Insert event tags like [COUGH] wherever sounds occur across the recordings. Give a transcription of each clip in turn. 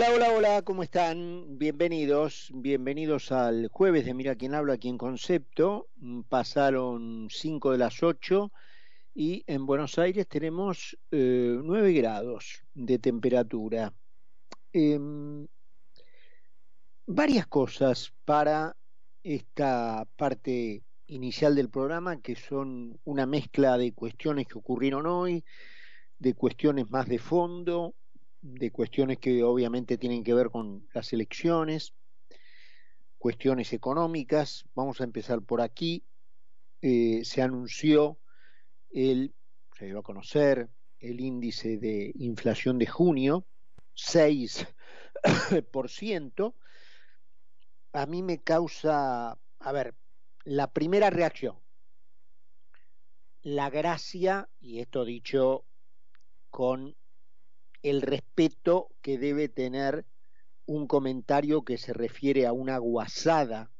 Hola, hola, hola, ¿cómo están? Bienvenidos, bienvenidos al jueves de Mira quién habla aquí en Concepto. Mm, Pasaron 5 de las 8 y en Buenos Aires tenemos eh, 9 grados de temperatura. Em, varias cosas para esta parte inicial del programa que son una mezcla de cuestiones que ocurrieron hoy, de cuestiones más de fondo, de cuestiones que obviamente tienen que ver con las elecciones, cuestiones económicas. Vamos a empezar por aquí. Eh, se anunció el, se dio a conocer el índice de inflación de junio, 6%. [COUGHS] A mí me causa, a ver, la primera reacción, la gracia, y esto dicho con el respeto que debe tener un comentario que se refiere a una guasada,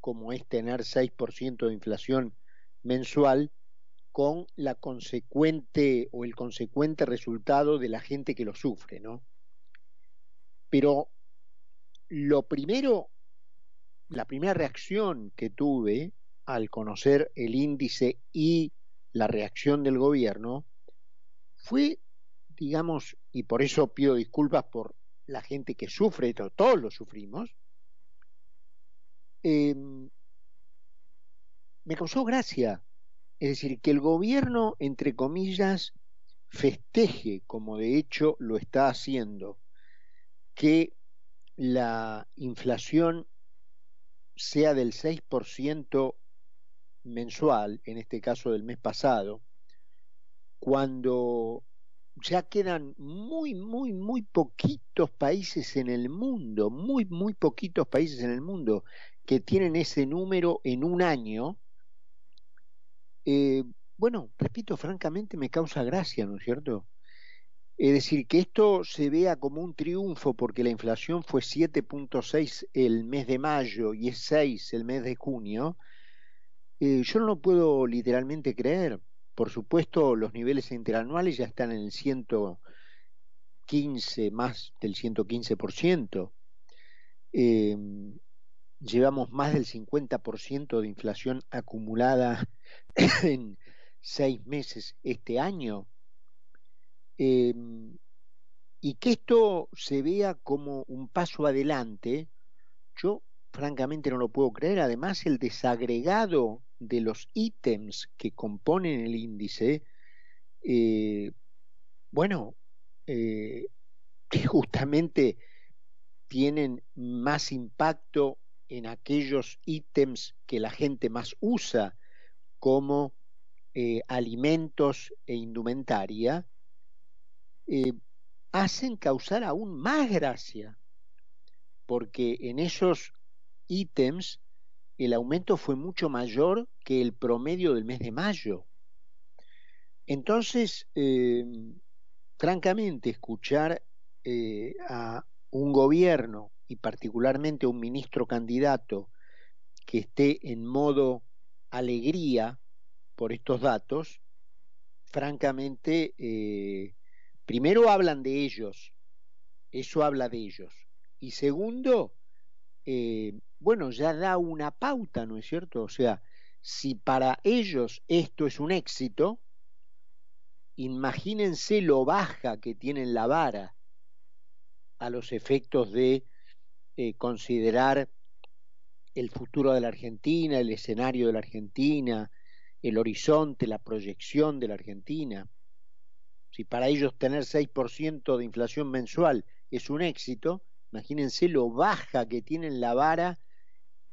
como es tener 6% de inflación mensual, con la consecuente o el consecuente resultado de la gente que lo sufre, ¿no? Pero lo primero, la primera reacción que tuve al conocer el índice y la reacción del gobierno fue digamos, y por eso pido disculpas por la gente que sufre todos lo sufrimos, eh, me causó gracia. Es decir, que el gobierno, entre comillas, festeje, como de hecho lo está haciendo, que la inflación sea del 6% mensual, en este caso del mes pasado, cuando ya quedan muy, muy, muy poquitos países en el mundo, muy, muy poquitos países en el mundo que tienen ese número en un año. Eh, bueno, repito, francamente me causa gracia, ¿no es cierto? Es decir, que esto se vea como un triunfo porque la inflación fue 7.6 el mes de mayo y es 6 el mes de junio, eh, yo no lo puedo literalmente creer. Por supuesto, los niveles interanuales ya están en el 115, más del 115%. Eh, llevamos más del 50% de inflación acumulada [COUGHS] en seis meses este año. Eh, y que esto se vea como un paso adelante, yo francamente no lo puedo creer. Además, el desagregado de los ítems que componen el índice, eh, bueno, eh, que [LAUGHS] justamente tienen más impacto en aquellos ítems que la gente más usa, como eh, alimentos e indumentaria, hacen causar aún más gracia, porque en esos ítems el aumento fue mucho mayor que el promedio del mes de mayo. Entonces, eh, francamente, escuchar eh, a un gobierno y particularmente a un ministro candidato que esté en modo alegría por estos datos, francamente, eh, primero hablan de ellos, eso habla de ellos, y segundo, bueno, ya da una pauta, ¿no es cierto? O sea, si para ellos esto es un éxito, imagínense lo baja que tienen la vara a los efectos de eh, considerar el futuro de la Argentina, el escenario de la Argentina, el horizonte, la proyección de la Argentina. Si para ellos tener 6% de inflación mensual es un éxito, imagínense lo baja que tienen la vara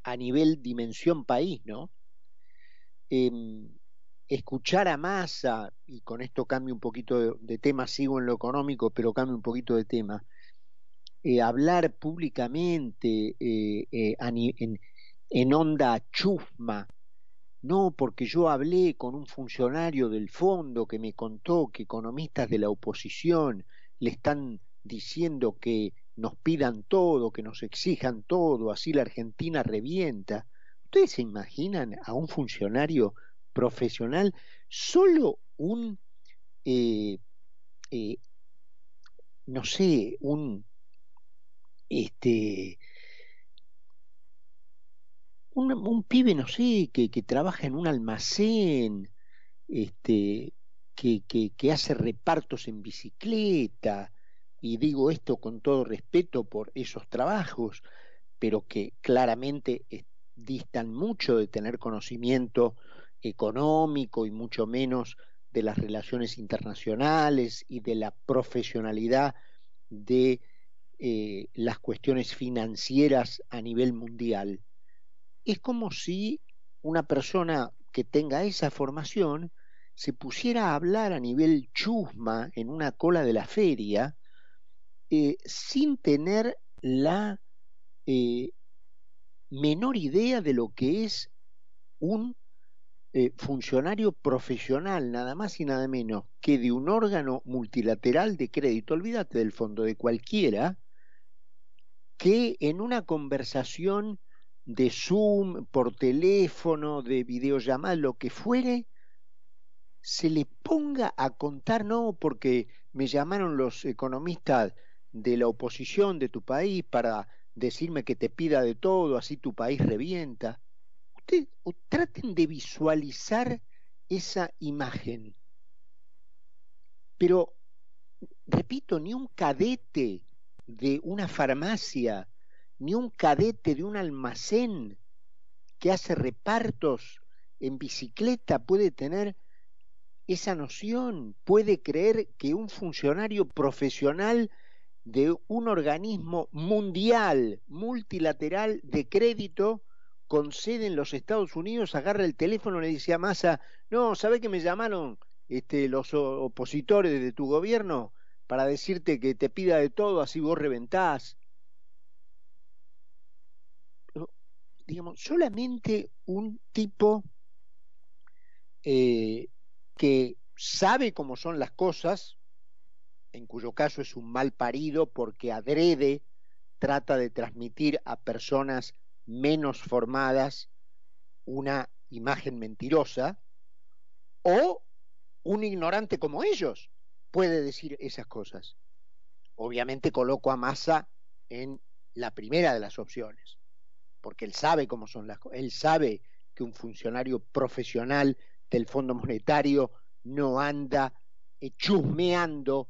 a nivel dimensión país, ¿no? Em, escuchar a Massa, y con esto cambio un poquito de, tema, sigo en lo económico, pero cambio un poquito de tema, eh, hablar públicamente eh, eh, en, en onda chusma, no, porque yo hablé con un funcionario del fondo que me contó que economistas de la oposición le están diciendo que nos pidan todo, que nos exijan todo, así la Argentina revienta. ¿Ustedes se imaginan a un funcionario profesional, solo un, eh, eh, no sé, un este, un, pibe, no sé, que, trabaja en un almacén, este, que, que, hace repartos en bicicleta, y digo esto con todo respeto por esos trabajos, pero que claramente distan mucho de tener conocimiento económico y mucho menos de las relaciones internacionales y de la profesionalidad de eh, las cuestiones financieras a nivel mundial. Es como si una persona que tenga esa formación se pusiera a hablar a nivel chusma en una cola de la feria eh, sin tener la eh, menor idea de lo que es un eh, funcionario profesional, nada más y nada menos que de un órgano multilateral de crédito, olvídate del fondo de cualquiera, que en una conversación de Zoom, por teléfono, de videollamada, lo que fuere, se le ponga a contar, no, porque me llamaron los economistas de la oposición de tu país para decirme que te pida de todo, así tu país revienta traten de visualizar esa imagen. Pero, repito, ni un cadete de una farmacia, ni un cadete de un almacén que hace repartos en bicicleta puede tener esa noción, puede creer que un funcionario profesional de un organismo mundial, multilateral de crédito, con sede en los Estados Unidos, agarra el teléfono y le dice a Massa, no, ¿sabe que me llamaron este, los opositores de tu gobierno para decirte que te pida de todo, así vos reventás? digamos, solamente un tipo eh, que sabe cómo son las cosas, en cuyo caso es un mal parido porque adrede trata de transmitir a personas menos formadas una imagen mentirosa, o un ignorante como ellos puede decir esas cosas. Obviamente coloco a Massa en la primera de las opciones, porque él sabe cómo son las cosas, él sabe que un funcionario profesional del Fondo Monetario no anda chusmeando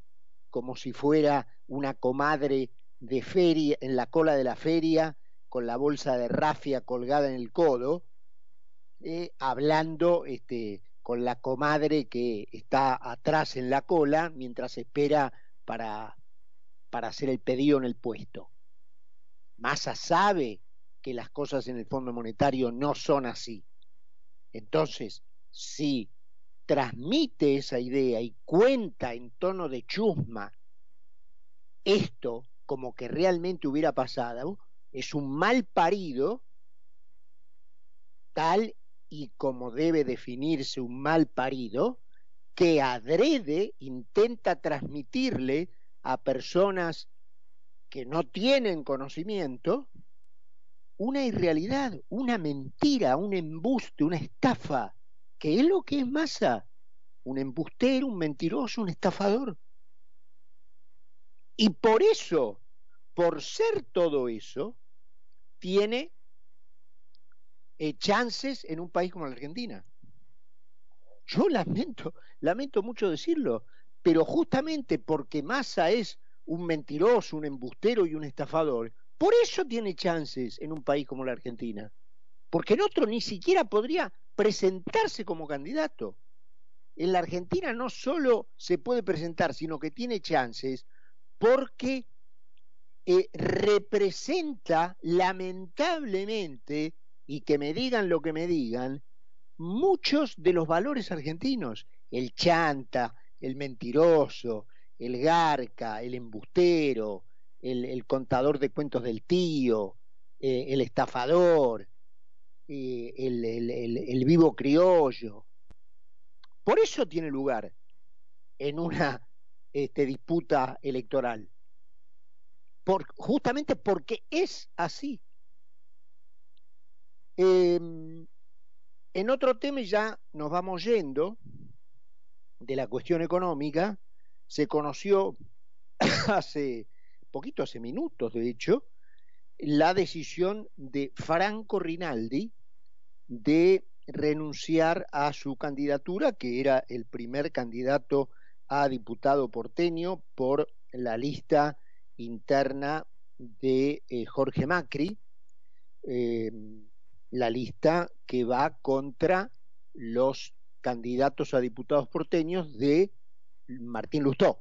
como si fuera una comadre de feria en la cola de la feria con la bolsa de rafia colgada en el codo, eh, hablando este, con la comadre que está atrás en la cola mientras espera para, para hacer el pedido en el puesto. Massa sabe que las cosas en el Fondo Monetario no son así. Entonces, si transmite esa idea y cuenta en tono de chusma esto como que realmente hubiera pasado, es un mal parido, tal y como debe definirse un mal parido, que adrede intenta transmitirle a personas que no tienen conocimiento una irrealidad, una mentira, un embuste, una estafa, que es lo que es masa, un embustero, un mentiroso, un estafador. Y por eso por ser todo eso, tiene eh, chances en un país como la Argentina. Yo lamento, lamento mucho decirlo, pero justamente porque Massa es un mentiroso, un embustero y un estafador, por eso tiene chances en un país como la Argentina. Porque en otro ni siquiera podría presentarse como candidato. En la Argentina no solo se puede presentar, sino que tiene chances porque eh, representa lamentablemente, y que me digan lo que me digan, muchos de los valores argentinos. El chanta, el mentiroso, el garca, el embustero, el, contador de cuentos del tío, eh, el estafador, eh, el, vivo criollo. Por eso tiene lugar en una este, disputa electoral justamente porque es así. Em, en otro tema ya nos vamos yendo de la cuestión económica. Se conoció [COUGHS] hace poquito hace minutos, de hecho, la decisión de Franco Rinaldi de renunciar a su candidatura, que era el primer candidato a diputado porteño por la lista interna de eh, Jorge Macri, eh, la lista que va contra los candidatos a diputados porteños de Martín Lustó.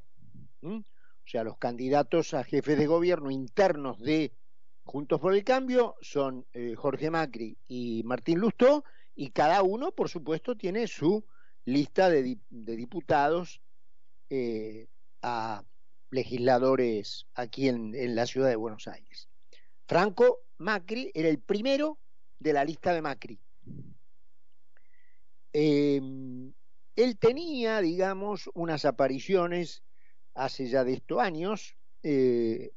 O sea, los candidatos a jefes de gobierno internos de Juntos por el Cambio son eh, Jorge Macri y Martín Lustó, y cada uno, por supuesto, tiene su lista de, diputados eh, a legisladores aquí en, la ciudad de Buenos Aires. Franco Macri era el primero de la lista de Macri. Em, él tenía, digamos, unas apariciones hace ya de estos años eh,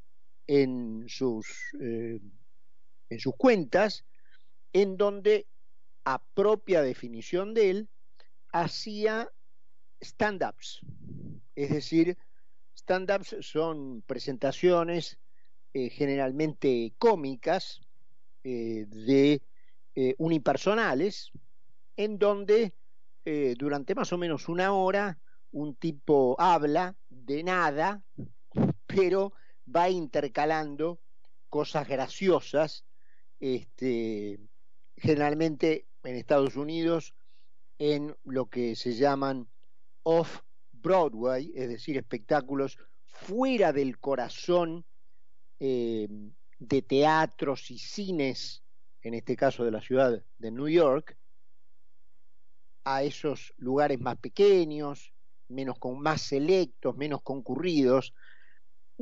en sus, eh, en sus cuentas, en donde, a propia definición de él, hacía stand-ups. Es decir, stand-ups son presentaciones eh, generalmente cómicas, eh, de unipersonales, en donde durante más o menos una hora un tipo habla de nada, [LAUGHS] pero va intercalando cosas graciosas, este, generalmente en Estados Unidos, en lo que se llaman off-Broadway, es decir, espectáculos fuera del corazón eh, de teatros y cines, en este caso de la ciudad de New York, a esos lugares más pequeños, menos con más selectos, menos concurridos,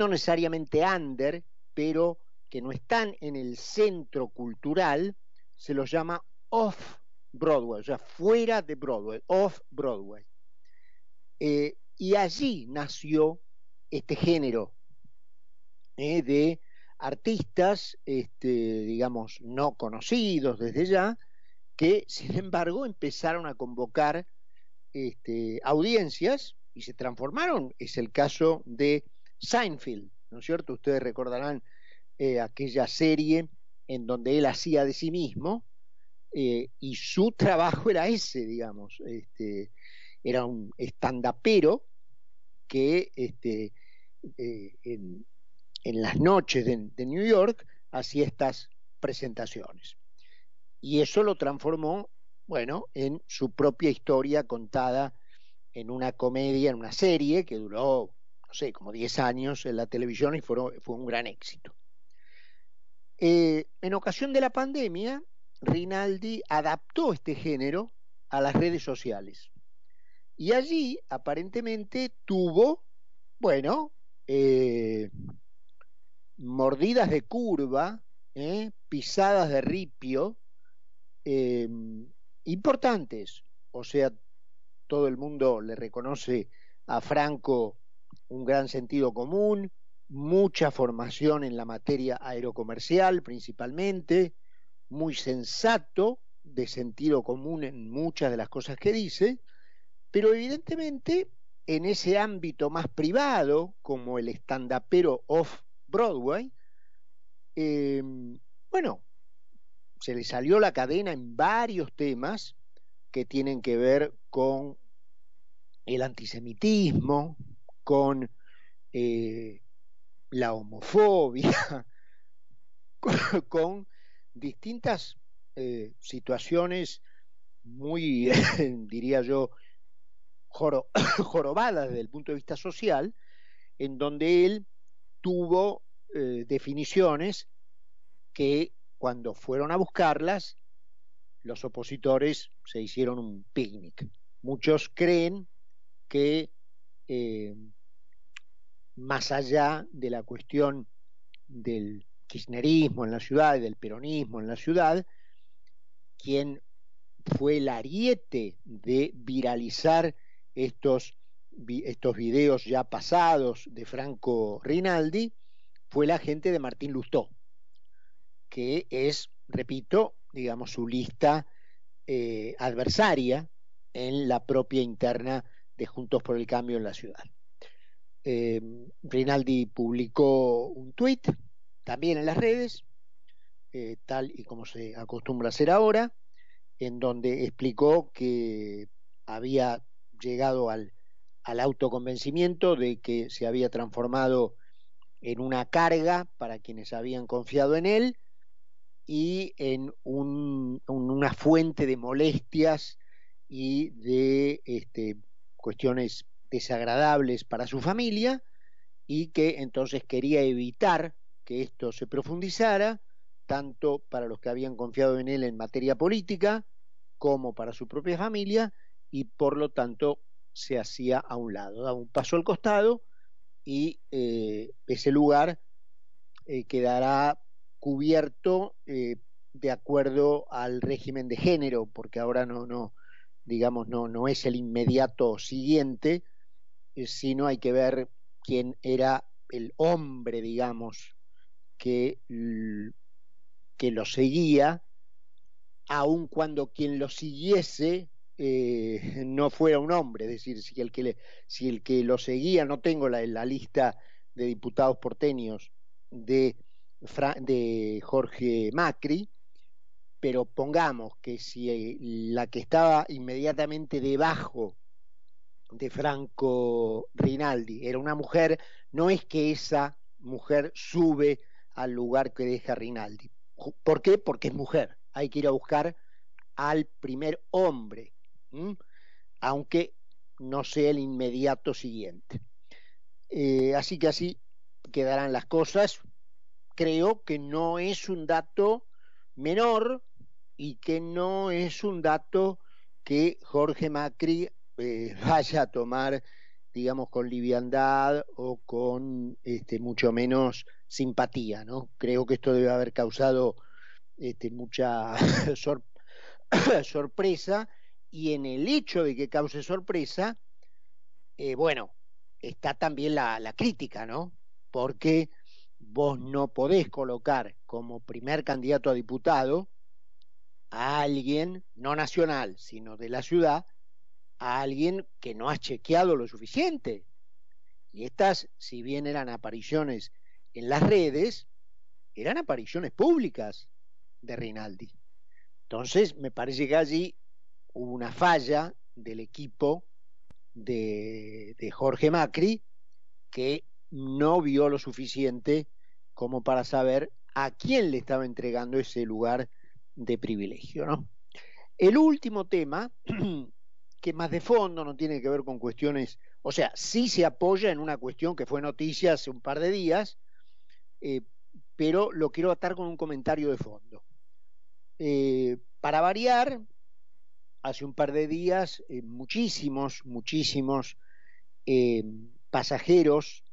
no necesariamente under, pero que no están en el centro cultural, se los llama off Broadway, o sea, fuera de Broadway, off Broadway. Eh, y allí nació este género eh, de artistas, este, digamos, no conocidos desde ya, que sin embargo empezaron a convocar este, audiencias y se transformaron. Es el caso de Seinfeld, ¿no es cierto? Ustedes recordarán eh, aquella serie en donde él hacía de sí mismo eh, y su [LAUGHS] trabajo era ese, digamos, este, era un estandapero que este, eh, en, las noches de, de New York hacía estas presentaciones. Y eso lo transformó, bueno, en su propia historia contada en una comedia, en una serie que duró no sé, como 10 años en la televisión y fue, un gran éxito. Eh, en ocasión de la pandemia, Rinaldi adaptó este género a las redes sociales. Y allí, aparentemente, tuvo, bueno, eh, mordidas de curva, eh, pisadas de ripio, importantes. O sea, todo el mundo le reconoce a Franco un gran sentido común, mucha formación en la materia aerocomercial principalmente, muy sensato, de sentido común en muchas de las cosas que dice, pero evidentemente en ese ámbito más privado, como el estandapero off Broadway, eh, bueno, se le salió la cadena en varios temas que tienen que ver con el antisemitismo, con eh, la homofobia, [LAUGHS] con, distintas eh, situaciones muy, [LAUGHS] diría yo, [COUGHS] jorobadas desde el punto de vista social, en donde él tuvo eh, definiciones que cuando fueron a buscarlas, los opositores se hicieron un picnic. Muchos creen que más allá de la cuestión del kirchnerismo en la ciudad y del peronismo en la ciudad, quien fue el ariete de viralizar estos, estos videos ya pasados de Franco Rinaldi fue la gente de Martín Lustó, que es, repito, digamos, su lista eh, adversaria en la propia interna de Juntos por el Cambio en la ciudad. Eh, Rinaldi publicó un tuit, también en las redes, eh, tal y como se acostumbra a hacer ahora, en donde explicó que había llegado al, autoconvencimiento de que se había transformado en una carga para quienes habían confiado en él y en un, una fuente de molestias y de este, cuestiones desagradables para su familia y que entonces quería evitar que esto se profundizara, tanto para los que habían confiado en él en materia política como para su propia familia, y por lo tanto se hacía a un lado, daba un paso al costado y eh, ese lugar eh, quedará cubierto eh, de acuerdo al régimen de género, porque ahora no, no digamos, no, no es el inmediato siguiente, sino hay que ver quién era el hombre, digamos, que, que lo seguía, aun cuando quien lo siguiese eh, [LAUGHS] no fuera un hombre, es decir, si el que, si el que lo seguía, no tengo la, la lista de diputados porteños de, de Jorge Macri, pero pongamos que si eh, la que estaba inmediatamente debajo de Franco Rinaldi era una mujer, no es que esa mujer sube al lugar que deja Rinaldi. ¿Por qué? Porque es mujer. Hay que ir a buscar al primer hombre, aunque no sea el inmediato siguiente. Eh, así que así quedarán las cosas. Creo que no es un dato menor y que no es un dato que Jorge Macri eh, [LAUGHS] vaya a tomar, digamos, con liviandad o con este, mucho menos simpatía, ¿no? Creo que esto debe haber causado este, mucha [LAUGHS] [COUGHS] sorpresa y en el hecho de que cause sorpresa, eh, bueno, está también la, la crítica, ¿no? Porque vos no podés colocar como primer candidato a diputado a alguien, no nacional, sino de la ciudad, a alguien que no ha chequeado lo suficiente. Y estas, si bien eran apariciones en las redes, eran apariciones públicas de Rinaldi. Entonces, me parece que allí hubo una falla del equipo de, de Jorge Macri que no vio lo suficiente como para saber a quién le estaba entregando ese lugar de privilegio. ¿no? El último tema, [CLEARS THROAT] que más de fondo no tiene que ver con cuestiones, o sea, sí se apoya en una cuestión que fue noticia hace un par de días, eh, pero lo quiero atar con un comentario de fondo. Eh, para variar, hace un par de días eh, muchísimos, muchísimos pasajeros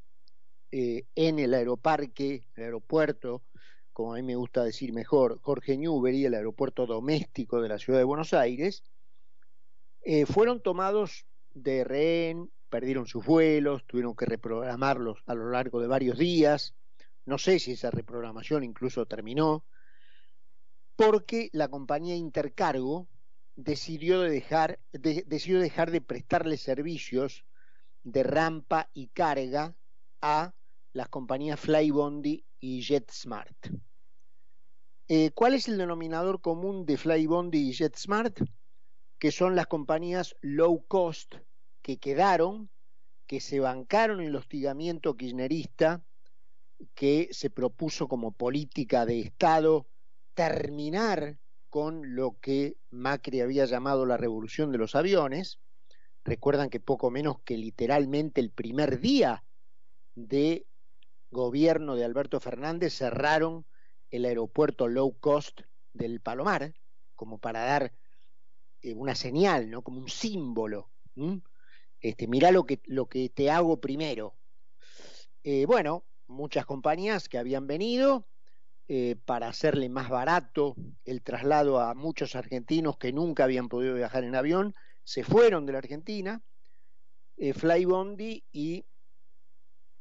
en el aeroparque, el aeropuerto como a mí me gusta decir mejor, Jorge Newbery, el aeropuerto doméstico de la ciudad de Buenos Aires, eh, fueron tomados de rehén, perdieron sus vuelos, tuvieron que reprogramarlos a lo largo de varios días. No sé si esa reprogramación incluso terminó, porque la compañía Intercargo decidió, dejar, decidió dejar de prestarle servicios de rampa y carga a las compañías Flybondi y JetSmart. Eh, ¿Cuál es el denominador común de Flybondi y JetSmart? Que son las compañías low cost que quedaron, que se bancaron el hostigamiento kirchnerista que se propuso como política de Estado terminar con lo que Macri había llamado la revolución de los aviones. Recuerdan que poco menos que literalmente el primer día de gobierno de Alberto Fernández cerraron el aeropuerto low cost del Palomar, como para dar eh, una señal, ¿no? Como un símbolo. Este, mirá lo que, lo que te hago primero. Eh, bueno, muchas compañías que habían venido eh, para hacerle más barato el traslado a muchos argentinos que nunca habían podido viajar en avión, se fueron de la Argentina. Flybondi y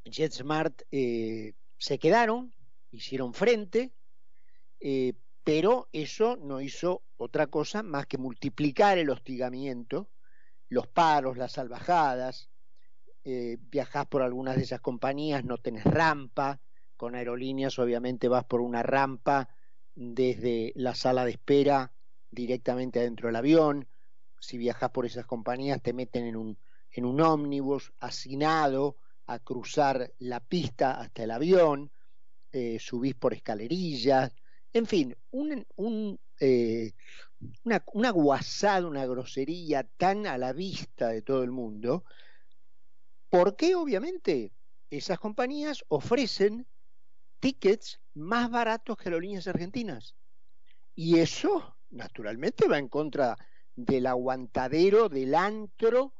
JetSmart se quedaron, hicieron frente, pero eso no hizo otra cosa más que multiplicar el hostigamiento, los paros, las salvajadas, eh, viajás por algunas de esas compañías, no tenés rampa, con aerolíneas obviamente vas por una rampa desde la sala de espera directamente adentro del avión, si viajas por esas compañías te meten en un, en un ómnibus hacinado a cruzar la pista hasta el avión, eh, subís por escalerillas, en fin, un, eh, una, una guasada, una grosería tan a la vista de todo el mundo, porque obviamente esas compañías ofrecen tickets más baratos que aerolíneas argentinas. Y eso, naturalmente, va en contra del aguantadero, del antro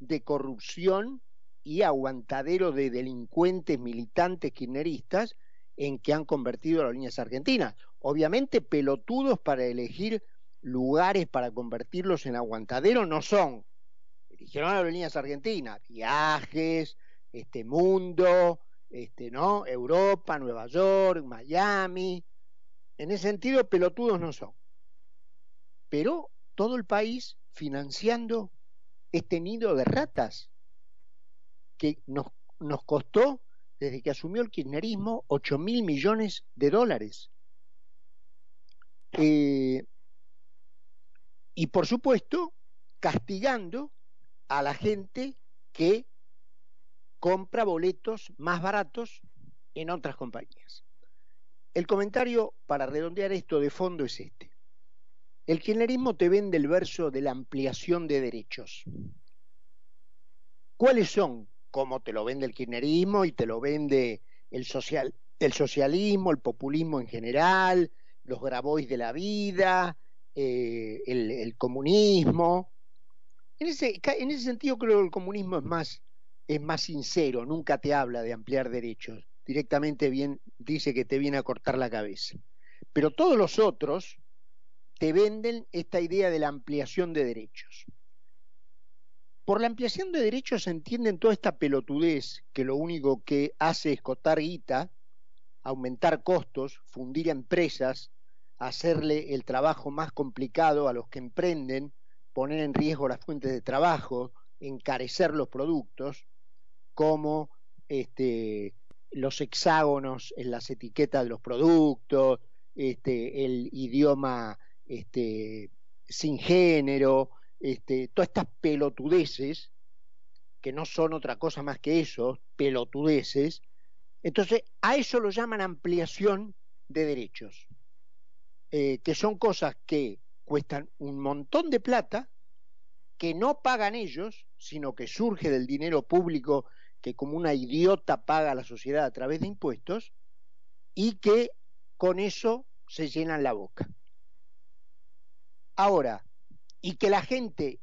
de corrupción y aguantadero de delincuentes militantes kirchneristas en que han convertido a las líneas argentinas. Obviamente pelotudos para elegir lugares para convertirlos en aguantadero no son. Eligieron a las líneas argentinas, viajes, este mundo, este, ¿no? Europa, Nueva York, Miami. En ese sentido, pelotudos no son. Pero todo el país financiando este nido de ratas que nos, nos costó, desde que asumió el kirchnerismo, 8 mil millones de dólares. Eh, y por supuesto, castigando a la gente que compra boletos más baratos en otras compañías. El comentario para redondear esto de fondo es este. El kirchnerismo te vende el verso de la ampliación de derechos. ¿Cuáles son? Como te lo vende el kirchnerismo y te lo vende el, social, el socialismo, el populismo en general, los grabois de la vida, eh, el, comunismo. En ese, en ese sentido creo que el comunismo es más es más sincero, nunca te habla de ampliar derechos, directamente bien, dice que te viene a cortar la cabeza. Pero todos los otros te venden esta idea de la ampliación de derechos. Por la ampliación de derechos se entienden toda esta pelotudez que lo único que hace es cotar guita, aumentar costos, fundir empresas, hacerle el trabajo más complicado a los que emprenden, poner en riesgo las fuentes de trabajo, encarecer los productos, como este, los hexágonos en las etiquetas de los productos, este, el idioma este, sin género, este, todas estas pelotudeces, que no son otra cosa más que eso, pelotudeces, entonces a eso lo llaman ampliación de derechos, eh, que son cosas que cuestan un montón de plata, que no pagan ellos, sino que surge del dinero público que como una idiota paga la sociedad a través de impuestos y que con eso se llenan la boca. Ahora, y que la gente,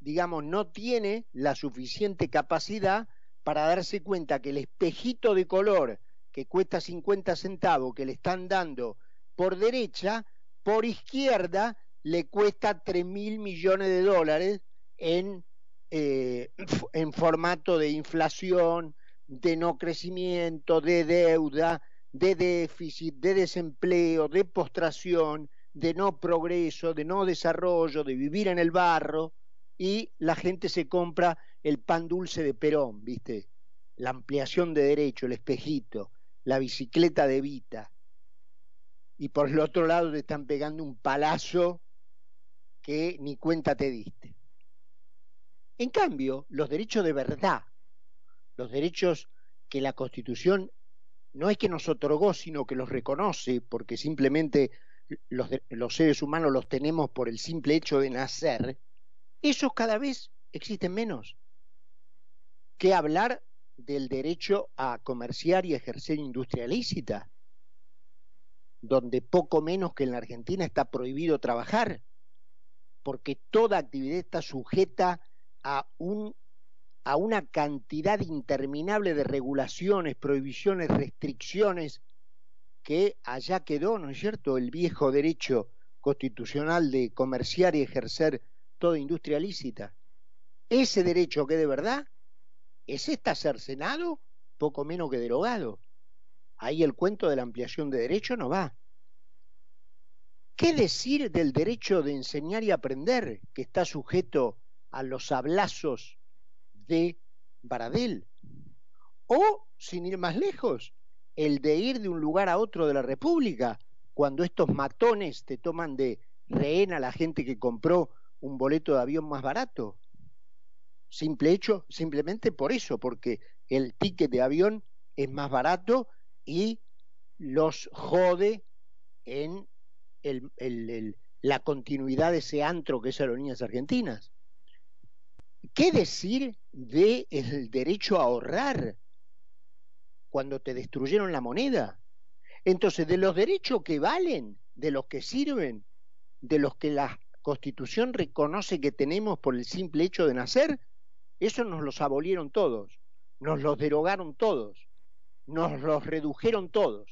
digamos, no tiene la suficiente capacidad para darse cuenta que el espejito de color que cuesta 50 centavos que le están dando por derecha, por izquierda le cuesta 3 mil millones de dólares en eh, en formato de inflación, de no crecimiento, de deuda, de déficit, de desempleo, de postración, de no progreso, de no desarrollo, de vivir en el barro, y la gente se compra el pan dulce de Perón, ¿viste? La ampliación de derecho, el espejito, la bicicleta de Vita. Y por el otro lado te están pegando un palazo que ni cuenta te diste. En cambio, los derechos de verdad, los derechos que la Constitución no es que nos otorgó, sino que los reconoce, porque simplemente los, los, seres humanos los tenemos por el simple hecho de nacer, esos cada vez existen menos. ¿Qué hablar del derecho a comerciar y ejercer industria lícita? Donde poco menos que en la Argentina está prohibido trabajar, porque toda actividad está sujeta a, un, a una cantidad interminable de regulaciones, prohibiciones, restricciones, que allá quedó, ¿no es cierto?, el viejo derecho constitucional de comerciar y ejercer toda industria lícita. Ese derecho que de verdad es está cercenado, poco menos que derogado. Ahí el cuento de la ampliación de derecho no va. ¿Qué decir del derecho de enseñar y aprender, que está sujeto a los hablazos de Baradel. O, sin ir más lejos, el de ir de un lugar a otro de la República, cuando estos matones te toman de rehén a la gente que compró un boleto de avión más barato. Simple hecho, simplemente por eso, porque el ticket de avión es más barato y los jode en la continuidad de ese antro que es Aerolíneas Argentinas. ¿Qué decir del el derecho a ahorrar cuando te destruyeron la moneda? Entonces, de los derechos que valen, de los que sirven, de los que la Constitución reconoce que tenemos por el simple hecho de nacer, eso nos los abolieron todos, nos los derogaron todos, nos los redujeron todos.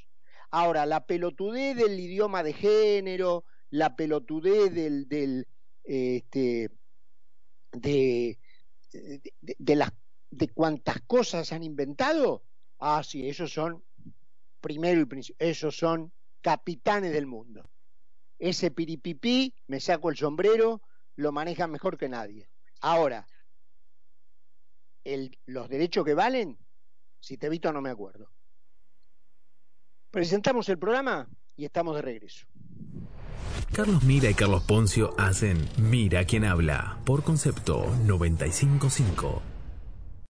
Ahora, la pelotudez del idioma de género, la pelotudez del, del este, de, de, las de cuántas cosas han inventado, ah, sí, esos son primero y principio, esos son capitanes del mundo. Ese piripipí, me saco el sombrero, lo maneja mejor que nadie. Ahora, los derechos que valen, si te evito no me acuerdo. Presentamos el programa y estamos de regreso. Carlos Mira y Carlos Poncio hacen Mira quien habla por concepto 955.